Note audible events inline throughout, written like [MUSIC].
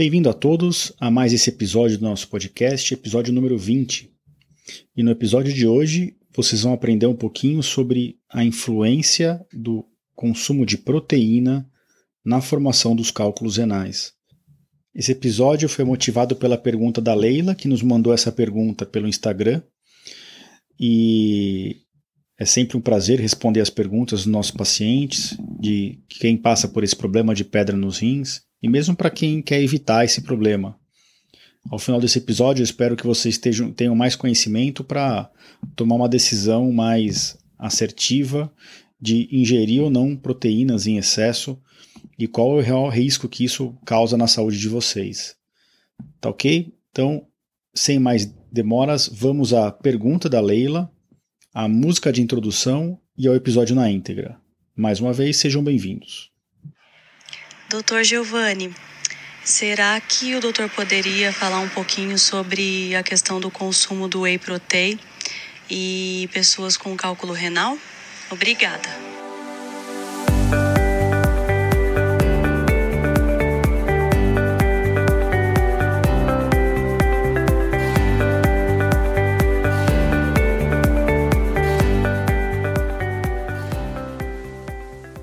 Bem-vindo a todos a mais esse episódio do nosso podcast, episódio número 20. E no episódio de hoje vocês vão aprender um pouquinho sobre a influência do consumo de proteína na formação dos cálculos renais. Esse episódio foi motivado pela pergunta da Leila, que nos mandou essa pergunta pelo Instagram. E é sempre um prazer responder as perguntas dos nossos pacientes, de quem passa por esse problema de pedra nos rins, e mesmo para quem quer evitar esse problema. Ao final desse episódio, eu espero que vocês estejam, tenham mais conhecimento para tomar uma decisão mais assertiva de ingerir ou não proteínas em excesso e qual é o real risco que isso causa na saúde de vocês. Tá ok? Então, sem mais demoras, vamos à pergunta da Leila, à música de introdução e ao episódio na íntegra. Mais uma vez, sejam bem-vindos. Doutor Giovanni, será que o doutor poderia falar um pouquinho sobre a questão do consumo do whey protein e pessoas com cálculo renal? Obrigada.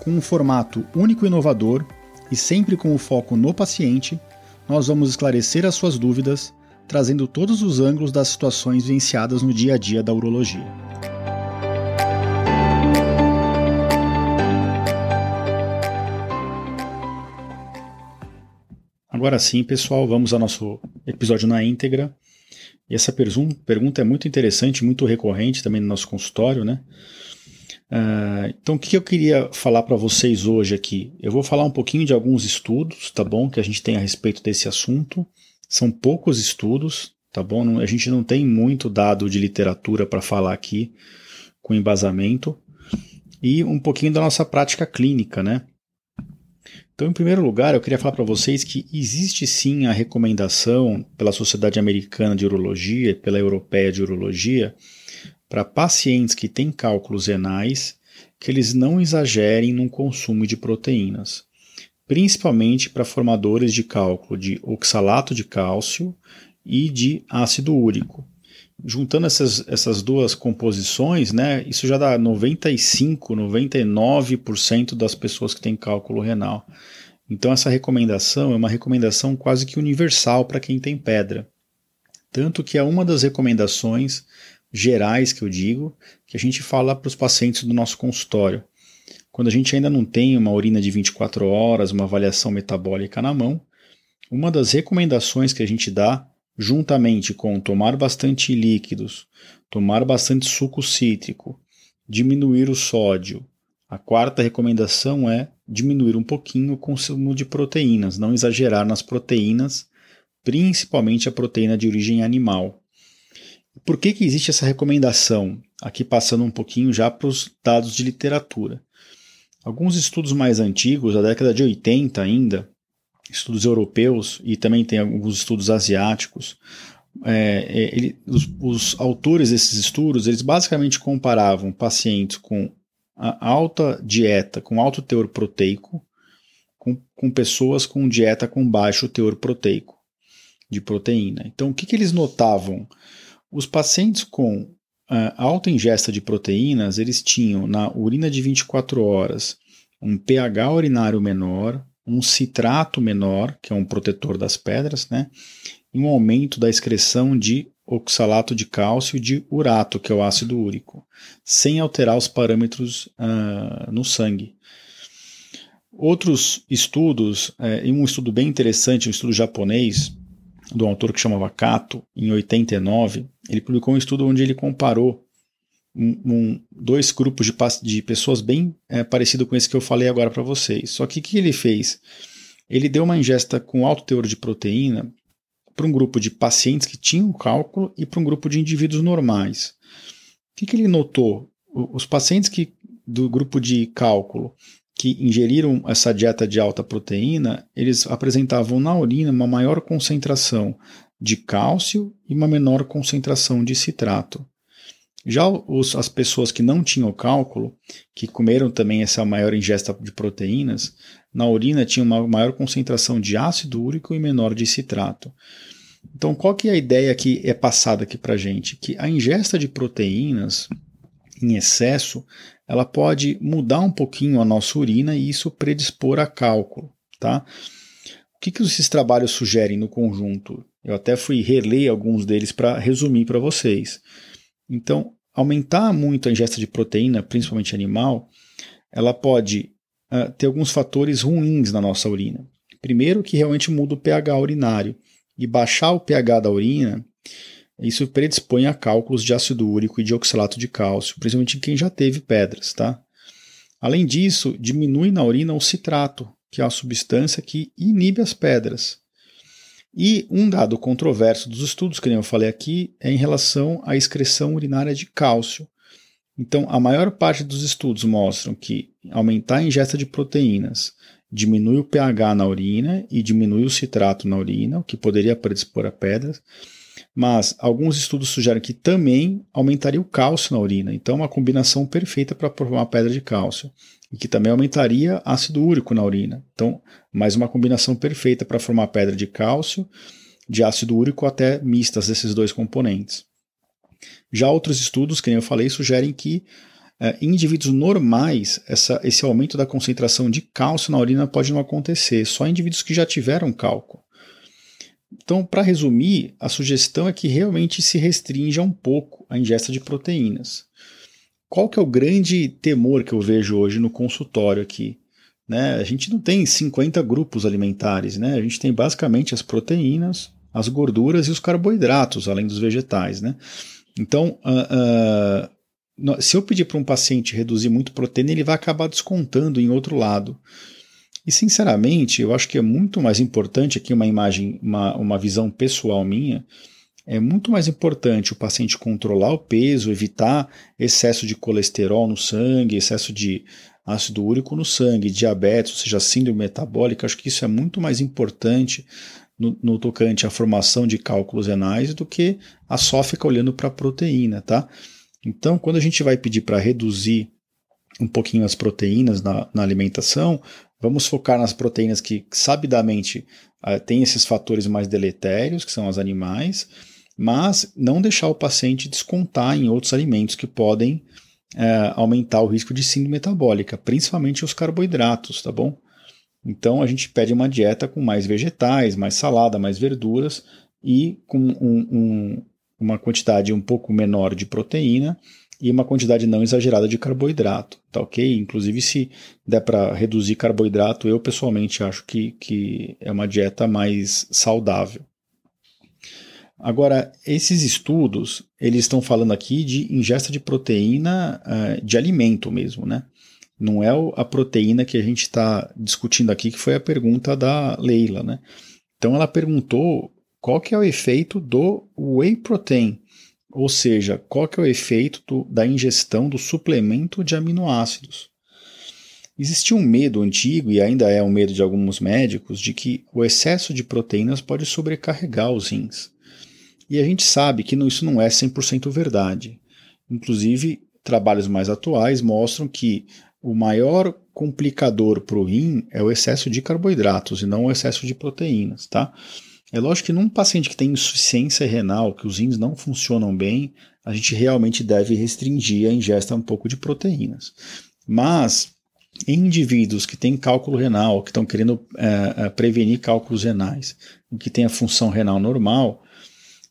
com um formato único e inovador e sempre com o foco no paciente, nós vamos esclarecer as suas dúvidas, trazendo todos os ângulos das situações vivenciadas no dia a dia da urologia. Agora sim, pessoal, vamos ao nosso episódio na íntegra. E essa pergunta é muito interessante, muito recorrente também no nosso consultório, né? Uh, então, o que eu queria falar para vocês hoje aqui? Eu vou falar um pouquinho de alguns estudos, tá bom? Que a gente tem a respeito desse assunto. São poucos estudos, tá bom? Não, a gente não tem muito dado de literatura para falar aqui com embasamento. E um pouquinho da nossa prática clínica, né? Então, em primeiro lugar, eu queria falar para vocês que existe sim a recomendação pela Sociedade Americana de Urologia, pela Europeia de Urologia, para pacientes que têm cálculos renais que eles não exagerem no consumo de proteínas, principalmente para formadores de cálculo de oxalato de cálcio e de ácido úrico. Juntando essas, essas duas composições, né, isso já dá 95, 99% das pessoas que têm cálculo renal. Então, essa recomendação é uma recomendação quase que universal para quem tem pedra. Tanto que é uma das recomendações gerais que eu digo, que a gente fala para os pacientes do nosso consultório. Quando a gente ainda não tem uma urina de 24 horas, uma avaliação metabólica na mão, uma das recomendações que a gente dá, juntamente com tomar bastante líquidos, tomar bastante suco cítrico, diminuir o sódio, a quarta recomendação é diminuir um pouquinho o consumo de proteínas, não exagerar nas proteínas, principalmente a proteína de origem animal. Por que, que existe essa recomendação? Aqui passando um pouquinho já para os dados de literatura. Alguns estudos mais antigos, da década de 80 ainda, estudos europeus e também tem alguns estudos asiáticos, é, é, ele, os, os, autores desses estudos, eles basicamente comparavam pacientes com alta dieta, com alto teor proteico, com, com pessoas com dieta com baixo teor proteico, de proteína. Então, o que, que eles notavam? Os pacientes com uh, alta ingesta de proteínas, eles tinham na urina de 24 horas um pH urinário menor, um citrato menor, que é um protetor das pedras, né? E um aumento da excreção de oxalato de cálcio e de urato, que é o ácido úrico, sem alterar os parâmetros uh, no sangue. Outros estudos, eh, e um estudo bem interessante, um estudo japonês, do autor que chamava Kato, em 89, ele publicou um estudo onde ele comparou um, um, dois grupos de, de pessoas bem é, parecido com esse que eu falei agora para vocês. Só que o que ele fez? Ele deu uma ingesta com alto teor de proteína para um grupo de pacientes que tinham cálculo e para um grupo de indivíduos normais. O que, que ele notou? Os pacientes que, do grupo de cálculo que ingeriram essa dieta de alta proteína, eles apresentavam na urina uma maior concentração de cálcio e uma menor concentração de citrato. Já os, as pessoas que não tinham cálculo, que comeram também essa maior ingesta de proteínas, na urina tinha uma maior concentração de ácido úrico e menor de citrato. Então, qual que é a ideia que é passada aqui para gente? Que a ingesta de proteínas em excesso, ela pode mudar um pouquinho a nossa urina e isso predispor a cálculo, tá? O que, que esses trabalhos sugerem no conjunto? Eu até fui reler alguns deles para resumir para vocês. Então, aumentar muito a ingesta de proteína, principalmente animal, ela pode uh, ter alguns fatores ruins na nossa urina. Primeiro, que realmente muda o pH urinário. E baixar o pH da urina, isso predispõe a cálculos de ácido úrico e de oxalato de cálcio, principalmente em quem já teve pedras. Tá? Além disso, diminui na urina o citrato, que é a substância que inibe as pedras. E um dado controverso dos estudos, que eu falei aqui, é em relação à excreção urinária de cálcio. Então, a maior parte dos estudos mostram que aumentar a ingesta de proteínas diminui o pH na urina e diminui o citrato na urina, o que poderia predispor a pedras. Mas alguns estudos sugerem que também aumentaria o cálcio na urina. Então, é uma combinação perfeita para formar pedra de cálcio e que também aumentaria ácido úrico na urina. Então, mais uma combinação perfeita para formar pedra de cálcio, de ácido úrico até mistas desses dois componentes. Já outros estudos, que nem eu falei, sugerem que eh, em indivíduos normais essa, esse aumento da concentração de cálcio na urina pode não acontecer, só em indivíduos que já tiveram cálculo. Então, para resumir, a sugestão é que realmente se restrinja um pouco a ingesta de proteínas. Qual que é o grande temor que eu vejo hoje no consultório aqui? Né? A gente não tem 50 grupos alimentares, né? a gente tem basicamente as proteínas, as gorduras e os carboidratos, além dos vegetais. Né? Então, uh, uh, se eu pedir para um paciente reduzir muito proteína, ele vai acabar descontando em outro lado. E sinceramente, eu acho que é muito mais importante aqui uma imagem, uma, uma visão pessoal minha, é muito mais importante o paciente controlar o peso, evitar excesso de colesterol no sangue, excesso de ácido úrico no sangue, diabetes, ou seja, síndrome metabólica. Acho que isso é muito mais importante no, no tocante à formação de cálculos renais do que a só ficar olhando para a proteína, tá? Então, quando a gente vai pedir para reduzir um pouquinho as proteínas na, na, alimentação, vamos focar nas proteínas que sabidamente uh, têm esses fatores mais deletérios, que são as animais, mas não deixar o paciente descontar em outros alimentos que podem é, aumentar o risco de síndrome metabólica, principalmente os carboidratos, tá bom? Então a gente pede uma dieta com mais vegetais, mais salada, mais verduras e com um, um, uma quantidade um pouco menor de proteína e uma quantidade não exagerada de carboidrato, tá ok? Inclusive, se der para reduzir carboidrato, eu pessoalmente acho que, que é uma dieta mais saudável. Agora, esses estudos, eles estão falando aqui de ingesta de proteína uh, de alimento mesmo, né? Não é a proteína que a gente está discutindo aqui, que foi a pergunta da Leila, né? Então ela perguntou qual que é o efeito do whey protein, ou seja, qual que é o efeito do, da ingestão do suplemento de aminoácidos. Existia um medo antigo, e ainda é um medo de alguns médicos, de que o excesso de proteínas pode sobrecarregar os rins. E a gente sabe que isso não é 100% verdade. Inclusive, trabalhos mais atuais mostram que o maior complicador para o rim é o excesso de carboidratos e não o excesso de proteínas, tá? É lógico que num paciente que tem insuficiência renal, que os rins não funcionam bem, a gente realmente deve restringir a ingesta um pouco de proteínas. Mas em indivíduos que têm cálculo renal, que estão querendo é, prevenir cálculos renais, que têm a função renal normal,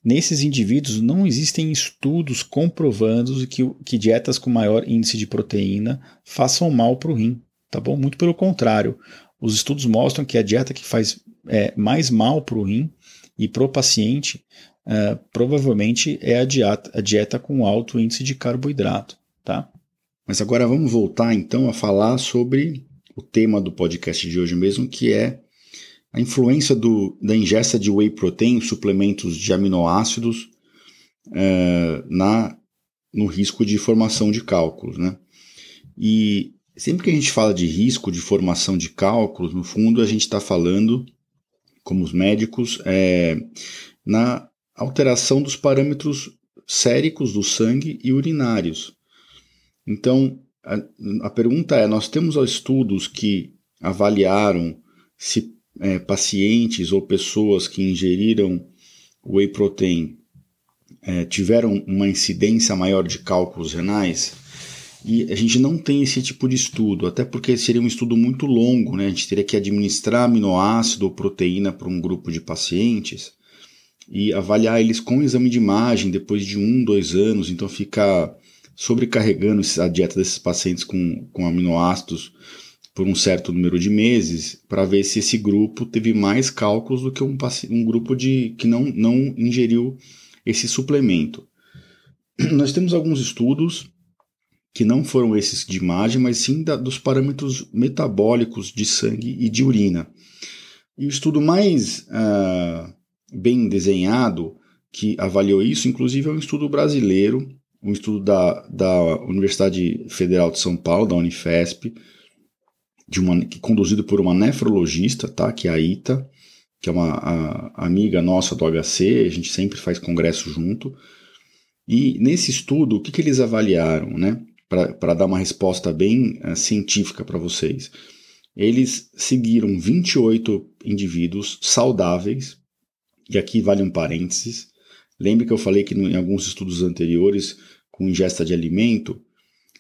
Nesses indivíduos não existem estudos comprovando que, que dietas com maior índice de proteína façam mal para o rim, tá bom? Muito pelo contrário. Os estudos mostram que a dieta que faz é, mais mal para o rim e para o paciente é, provavelmente é a dieta, a dieta com alto índice de carboidrato, tá? Mas agora vamos voltar então a falar sobre o tema do podcast de hoje mesmo, que é a influência do, da ingesta de whey protein, suplementos de aminoácidos, é, na, no risco de formação de cálculos. Né? E sempre que a gente fala de risco de formação de cálculos, no fundo a gente está falando, como os médicos, é, na alteração dos parâmetros séricos do sangue e urinários. Então, a, a pergunta é: nós temos estudos que avaliaram se é, pacientes ou pessoas que ingeriram whey protein é, tiveram uma incidência maior de cálculos renais? E a gente não tem esse tipo de estudo, até porque seria um estudo muito longo, né? A gente teria que administrar aminoácido ou proteína para um grupo de pacientes e avaliar eles com exame de imagem depois de um, dois anos, então ficar sobrecarregando a dieta desses pacientes com, com aminoácidos por um certo número de meses para ver se esse grupo teve mais cálculos do que um, um grupo de que não, não ingeriu esse suplemento. [CLEARS THROAT] Nós temos alguns estudos que não foram esses de imagem, mas sim da, dos parâmetros metabólicos de sangue e de urina. E o estudo mais uh, bem desenhado que avaliou isso, inclusive, é um estudo brasileiro, um estudo da, da Universidade Federal de São Paulo, da Unifesp, de uma, que, conduzido por uma nefrologista, tá, que é a Ita, que é uma a, amiga nossa do HC, a gente sempre faz congresso junto. E nesse estudo, o que, que eles avaliaram, né? Para dar uma resposta bem uh, científica para vocês. Eles seguiram 28 indivíduos saudáveis, e aqui vale um parênteses. Lembre que eu falei que em alguns estudos anteriores, com ingesta de alimento,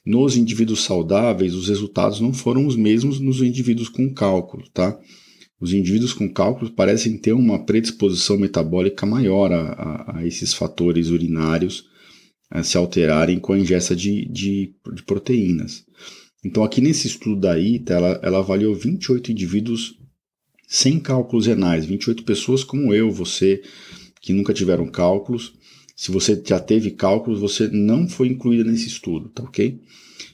nos indivíduos saudáveis, os resultados não foram os mesmos nos indivíduos com cálculo, tá? Os indivíduos com cálculo parecem ter uma predisposição metabólica maior a, a, a esses fatores urinários se alterarem com a ingesta de, de, de, proteínas. Então, aqui nesse estudo da ITA, ela, ela avaliou 28 indivíduos sem cálculos renais, 28 pessoas como eu, você, que nunca tiveram cálculos. Se você já teve cálculos, você não foi incluída nesse estudo, tá ok?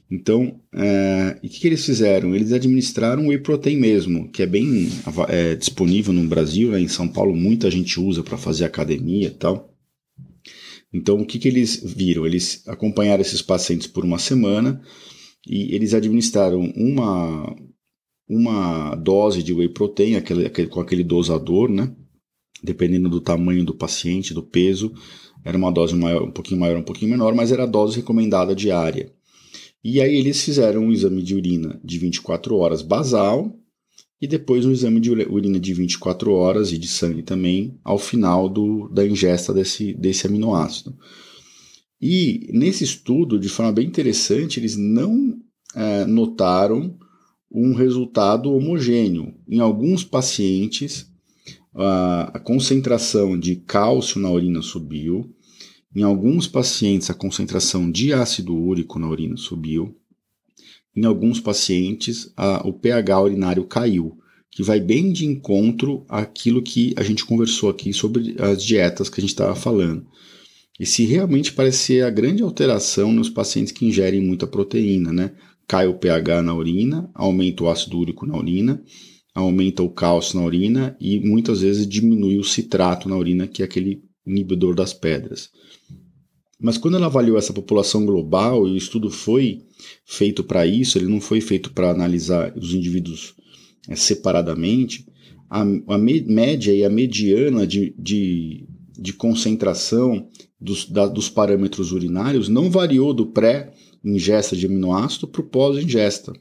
Então, é, e o que, que, eles fizeram? Eles administraram o whey protein mesmo, que é bem é, disponível no Brasil, né? em São Paulo muita gente usa para fazer academia e tal. Então, o que, que eles viram? Eles acompanharam esses pacientes por uma semana e eles administraram uma, uma dose de whey protein, aquele, aquele, com aquele dosador, né? Dependendo do tamanho do paciente, do peso, era uma dose maior, um pouquinho maior, um pouquinho menor, mas era a dose recomendada diária. E aí eles fizeram um exame de urina de 24 horas basal e depois um exame de urina de 24 horas e de sangue também ao final do, da ingesta desse, desse aminoácido. E nesse estudo, de forma bem interessante, eles não é, notaram um resultado homogêneo. Em alguns pacientes, a, a concentração de cálcio na urina subiu, em alguns pacientes, a concentração de ácido úrico na urina subiu. Em alguns pacientes, a, o pH urinário caiu, que vai bem de encontro àquilo que a gente conversou aqui sobre as dietas que a gente estava falando. E se realmente parece ser a grande alteração nos pacientes que ingerem muita proteína, né? Cai o pH na urina, aumenta o ácido úrico na urina, aumenta o cálcio na urina e muitas vezes diminui o citrato na urina, que é aquele inibidor das pedras. Mas quando ela avaliou essa população global, e o estudo foi feito para isso, ele não foi feito para analisar os indivíduos é, separadamente, a, a média e a mediana de, de, de concentração dos, da, dos parâmetros urinários não variou do pré-ingesta de aminoácido para o pós-ingesta.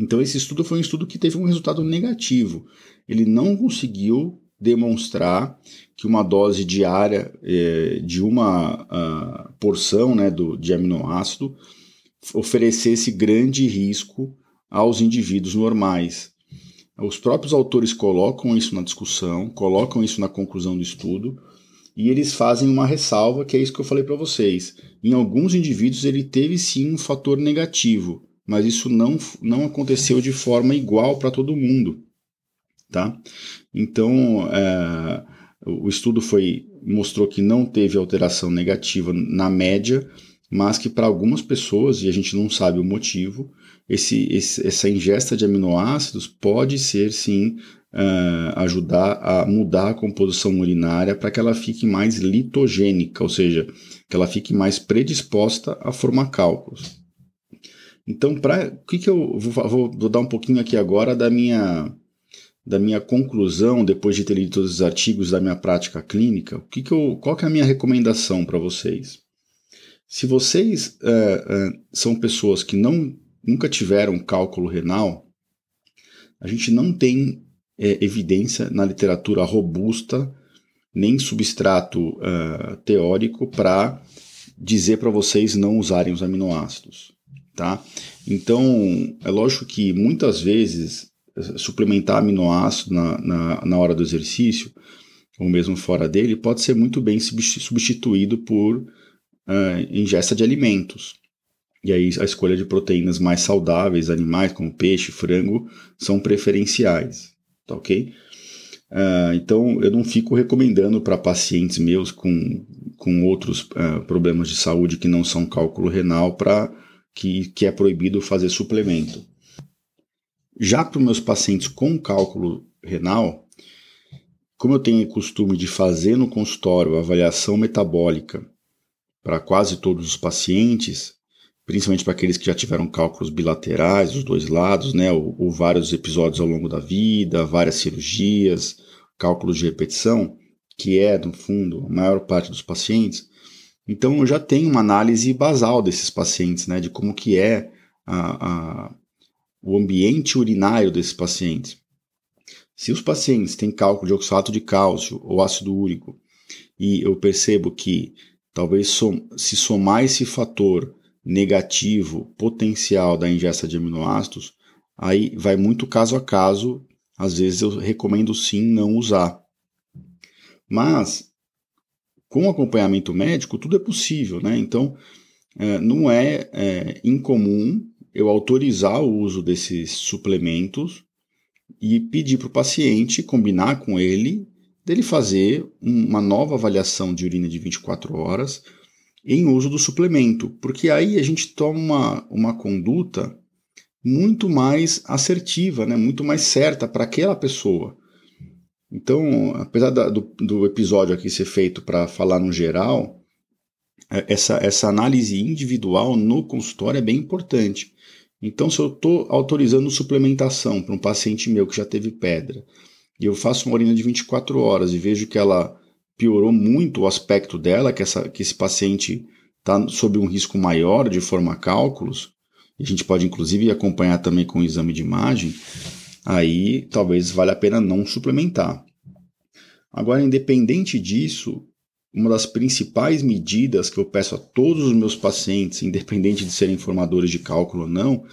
Então, esse estudo foi um estudo que teve um resultado negativo. Ele não conseguiu demonstrar que uma dose diária é, de uma uh, porção né, do, de aminoácido oferecesse grande risco aos indivíduos normais. Os próprios autores colocam isso na discussão, colocam isso na conclusão do estudo, e eles fazem uma ressalva, que é isso que eu falei para vocês. Em alguns indivíduos ele teve sim um fator negativo, mas isso não, não aconteceu de forma igual para todo mundo. Tá? Então, é, o estudo foi mostrou que não teve alteração negativa na média, mas que para algumas pessoas, e a gente não sabe o motivo, esse, esse, essa ingesta de aminoácidos pode ser sim uh, ajudar a mudar a composição urinária para que ela fique mais litogênica, ou seja, que ela fique mais predisposta a formar cálculos. Então, para que, que eu vou, vou, vou dar um pouquinho aqui agora da minha da minha conclusão depois de ter lido todos os artigos da minha prática clínica, o que, que eu, qual que é a minha recomendação para vocês? Se vocês uh, uh, são pessoas que não nunca tiveram cálculo renal, a gente não tem é, evidência na literatura robusta, nem substrato uh, teórico para dizer para vocês não usarem os aminoácidos. Tá? Então, é lógico que muitas vezes suplementar aminoácido na, na, na hora do exercício, ou mesmo fora dele, pode ser muito bem substituído por uh, ingesta de alimentos. E aí a escolha de proteínas mais saudáveis, animais como peixe, frango, são preferenciais, tá ok? Uh, então eu não fico recomendando para pacientes meus com, com outros uh, problemas de saúde que não são cálculo renal para que, que é proibido fazer suplemento. Já para os meus pacientes com cálculo renal, como eu tenho costume de fazer no consultório avaliação metabólica para quase todos os pacientes, principalmente para aqueles que já tiveram cálculos bilaterais dos dois lados, né, ou, ou, vários episódios ao longo da vida, várias cirurgias, cálculos de repetição, que é, no fundo, a maior parte dos pacientes. Então, eu já tenho uma análise basal desses pacientes, né, de como que é a, a, o ambiente urinário desses pacientes. Se os pacientes têm cálculo de oxalato de cálcio ou ácido úrico, e eu percebo que talvez som, se somar esse fator negativo potencial da ingesta de aminoácidos, aí vai muito caso a caso. Às vezes eu recomendo sim não usar. Mas com acompanhamento médico tudo é possível, né? Então é, não é, é incomum eu autorizar o uso desses suplementos e pedir para o paciente combinar com ele dele fazer uma nova avaliação de urina de 24 horas em uso do suplemento, porque aí a gente toma uma, uma conduta muito mais assertiva, né? muito mais certa para aquela pessoa. Então, apesar da, do, do episódio aqui ser feito para falar no geral, é, essa, essa análise individual no consultório é bem importante. Então, se eu estou autorizando suplementação para um paciente meu que já teve pedra, e eu faço uma urina de 24 horas e vejo que ela piorou muito o aspecto dela, que, essa, que esse paciente está sob um risco maior de formar cálculos, e a gente pode inclusive acompanhar também com o exame de imagem, aí talvez valha a pena não suplementar. Agora, independente disso, uma das principais medidas que eu peço a todos os meus pacientes, independente de serem formadores de cálculo ou não,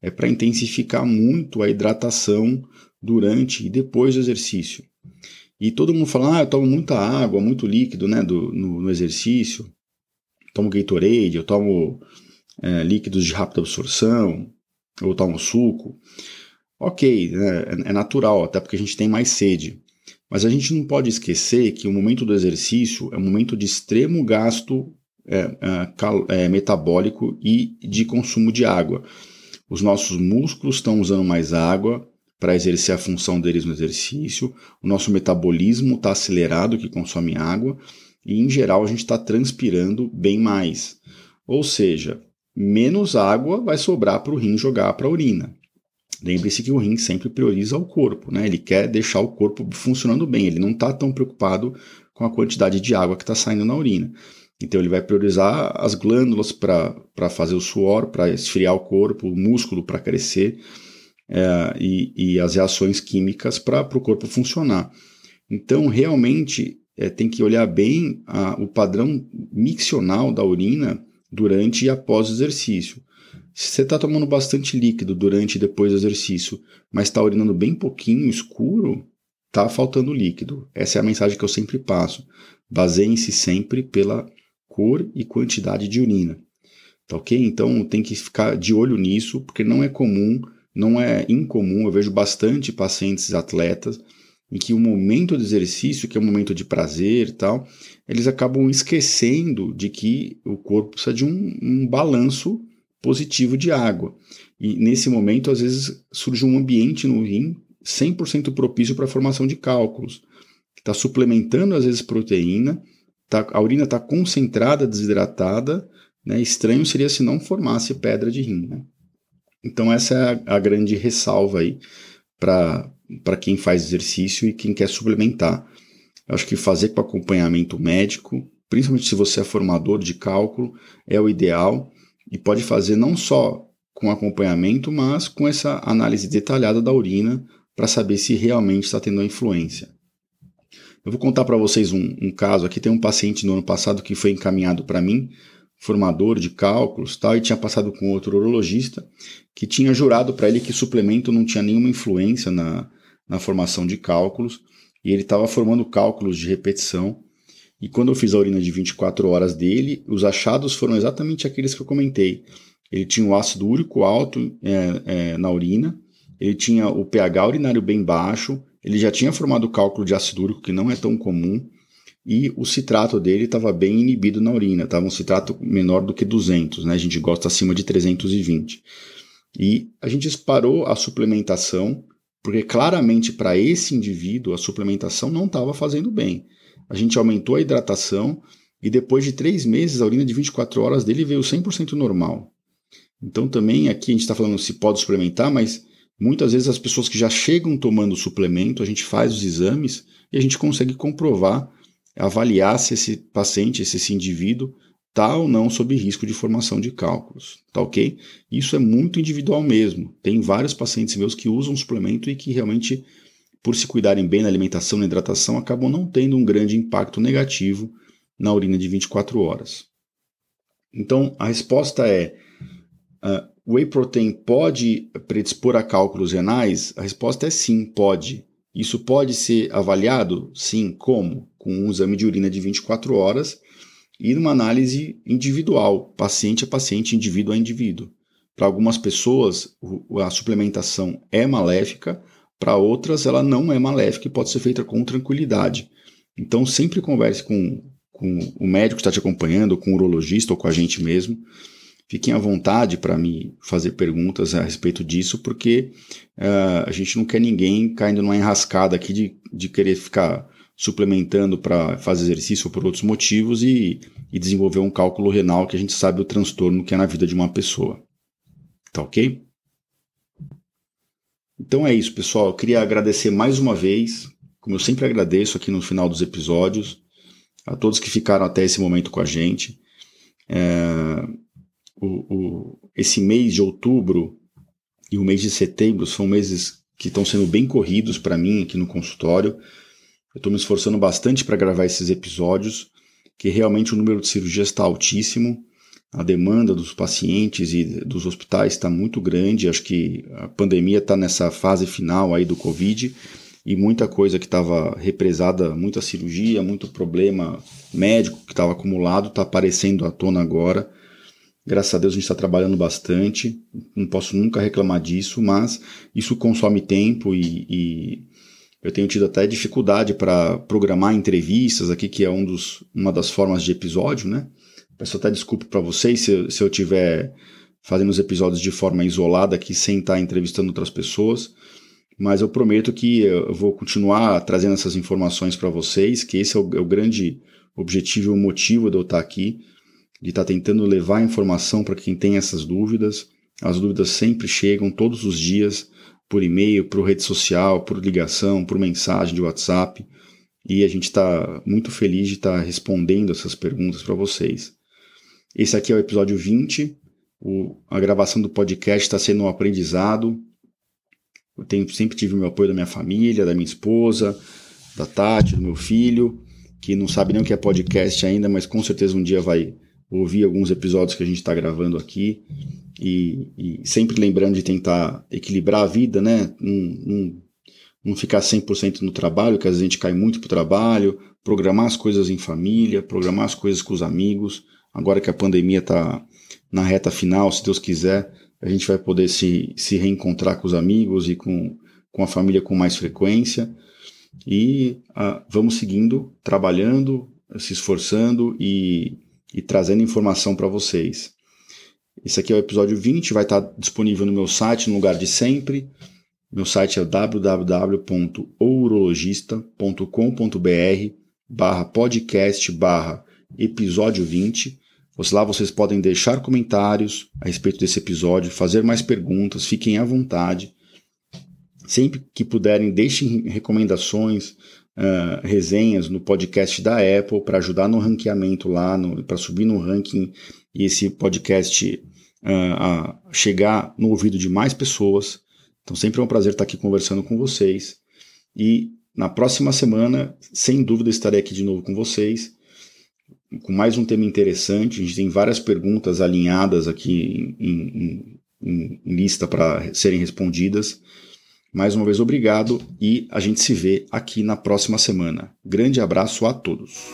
é para intensificar muito a hidratação durante e depois do exercício. E todo mundo fala, ah, eu tomo muita água, muito líquido né, do, no, no exercício, tomo Gatorade, eu tomo é, líquidos de rápida absorção, ou tomo suco. Ok, né, é, é natural, até porque a gente tem mais sede. Mas a gente não pode esquecer que o momento do exercício é um momento de extremo gasto é, é, é, metabólico e de consumo de água. Os nossos músculos estão usando mais água, para exercer a função deles no exercício. O nosso metabolismo está acelerado, que consome água, e em geral a gente está transpirando bem mais. Ou seja, menos água vai sobrar para o rim jogar para a urina. Lembre-se que o rim sempre prioriza o corpo, né? ele quer deixar o corpo funcionando bem, ele não está tão preocupado com a quantidade de água que está saindo na urina. Então ele vai priorizar as glândulas para fazer o suor, para esfriar o corpo, o músculo para crescer é, e, e, as reações químicas para o corpo funcionar. Então, realmente, é, tem que olhar bem a, o padrão miccional da urina durante e após o exercício. Se você está tomando bastante líquido durante e depois do exercício, mas está urinando bem pouquinho, escuro, está faltando líquido. Essa é a mensagem que eu sempre passo. Baseiem-se sempre pela cor e quantidade de urina. Tá ok? Então tem que ficar de olho nisso, porque não é comum não é incomum, eu vejo bastante pacientes atletas em que o momento de exercício, que é um momento de prazer e tal, eles acabam esquecendo de que o corpo precisa de um, um balanço positivo de água. E nesse momento, às vezes, surge um ambiente no rim 100% propício para a formação de cálculos. Está suplementando, às vezes, proteína, tá, a urina está concentrada, desidratada. Né? Estranho seria se não formasse pedra de rim. Né? Então, essa é a, a grande ressalva aí para quem faz exercício e quem quer suplementar. Eu acho que fazer com acompanhamento médico, principalmente se você é formador de cálculo, é o ideal e pode fazer não só com acompanhamento, mas com essa análise detalhada da urina para saber se realmente está tendo a influência. Eu vou contar para vocês um, um, caso aqui. Tem um paciente no ano passado que foi encaminhado para mim, formador de cálculos, tal, e tinha passado com outro urologista que tinha jurado para ele que suplemento não tinha nenhuma influência na, na formação de cálculos e ele estava formando cálculos de repetição. E quando eu fiz a urina de 24 horas dele, os achados foram exatamente aqueles que eu comentei. Ele tinha o ácido úrico alto é, é, na urina, ele tinha o pH urinário bem baixo, ele já tinha formado cálculo de ácido úrico, que não é tão comum, e o citrato dele estava bem inibido na urina, estava um citrato menor do que 200, né? a gente gosta acima de 320. E a gente parou a suplementação, porque claramente para esse indivíduo a suplementação não estava fazendo bem. A gente aumentou a hidratação e depois de três meses a urina de 24 horas dele veio 100% normal. Então também aqui a gente está falando se pode suplementar, mas muitas vezes as pessoas que já chegam tomando suplemento, a gente faz os exames e a gente consegue comprovar, avaliar se esse paciente, se esse indivíduo está ou não sob risco de formação de cálculos, tá ok? Isso é muito individual mesmo. Tem vários pacientes meus que usam suplemento e que realmente, por se cuidarem bem na alimentação, na hidratação, acabam não tendo um grande impacto negativo na urina de 24 horas. Então, a resposta é Uh, whey protein pode predispor a cálculos renais? A resposta é sim, pode. Isso pode ser avaliado? Sim. Como? Com um exame de urina de 24 horas e numa análise individual, paciente a paciente, indivíduo a indivíduo. Para algumas pessoas, a suplementação é maléfica, para outras, ela não é maléfica e pode ser feita com tranquilidade. Então, sempre converse com, com o médico que está te acompanhando, com o urologista ou com a gente mesmo Fiquem à vontade para me fazer perguntas a respeito disso, porque uh, a gente não quer ninguém caindo numa enrascada aqui de, de querer ficar suplementando para fazer exercício ou por outros motivos e, e desenvolver um cálculo renal que a gente sabe o transtorno que é na vida de uma pessoa. Tá ok? Então é isso, pessoal. Eu queria agradecer mais uma vez, como eu sempre agradeço aqui no final dos episódios, a todos que ficaram até esse momento com a gente. É, o, o, esse mês de outubro e o mês de setembro são meses que estão sendo bem corridos para mim aqui no consultório. Eu estou me esforçando bastante para gravar esses episódios, que realmente o número de cirurgias está altíssimo, a demanda dos pacientes e dos hospitais está muito grande. Acho que a pandemia está nessa fase final aí do Covid e muita coisa que estava represada, muita cirurgia, muito problema médico que estava acumulado está aparecendo à tona agora. Graças a Deus a gente está trabalhando bastante, não posso nunca reclamar disso, mas isso consome tempo e, e eu tenho tido até dificuldade para programar entrevistas aqui, que é um dos, uma das formas de episódio, né? Peço até desculpa para vocês se, se eu estiver fazendo os episódios de forma isolada aqui, sem estar tá entrevistando outras pessoas, mas eu prometo que eu vou continuar trazendo essas informações para vocês, que esse é o, é o grande objetivo e o motivo de eu estar tá aqui de estar tá tentando levar informação para quem tem essas dúvidas. As dúvidas sempre chegam todos os dias por e-mail, por rede social, por ligação, por mensagem de WhatsApp. E a gente está muito feliz de estar respondendo essas perguntas para vocês. Esse aqui é o episódio 20. O, a gravação do podcast está sendo um aprendizado. Eu tenho, sempre tive o meu apoio da minha família, da minha esposa, da Tati, do meu filho, que não sabe nem o que é podcast ainda, mas com certeza um dia vai ouvir alguns episódios que a gente está gravando aqui e, e, sempre lembrando de tentar equilibrar a vida, né? Não, não, não ficar 100% no trabalho, que às vezes a gente cai muito para o trabalho, programar as coisas em família, programar as coisas com os amigos. Agora que a pandemia está na reta final, se Deus quiser, a gente vai poder se, se reencontrar com os amigos e com, com a família com mais frequência. E ah, vamos seguindo, trabalhando, se esforçando e e trazendo informação para vocês. Esse aqui é o episódio 20, vai estar disponível no meu site, no lugar de sempre. Meu site é www.ourologista.com.br barra podcast barra episódio 20. Lá vocês podem deixar comentários a respeito desse episódio, fazer mais perguntas, fiquem à vontade. Sempre que puderem, deixem recomendações, uh, resenhas no podcast da Apple para ajudar no ranqueamento lá, para subir no ranking e esse podcast uh, chegar no ouvido de mais pessoas. Então sempre é um prazer estar aqui conversando com vocês. E na próxima semana, sem dúvida, estarei aqui de novo com vocês, com mais um tema interessante. A gente tem várias perguntas alinhadas aqui em, em, em lista para serem respondidas. Mais uma vez, obrigado e a gente se vê aqui na próxima semana. Grande abraço a todos.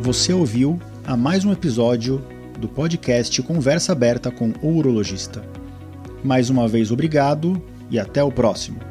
Você ouviu a mais um episódio do podcast Conversa Aberta com o Urologista. Mais uma vez, obrigado e até o próximo.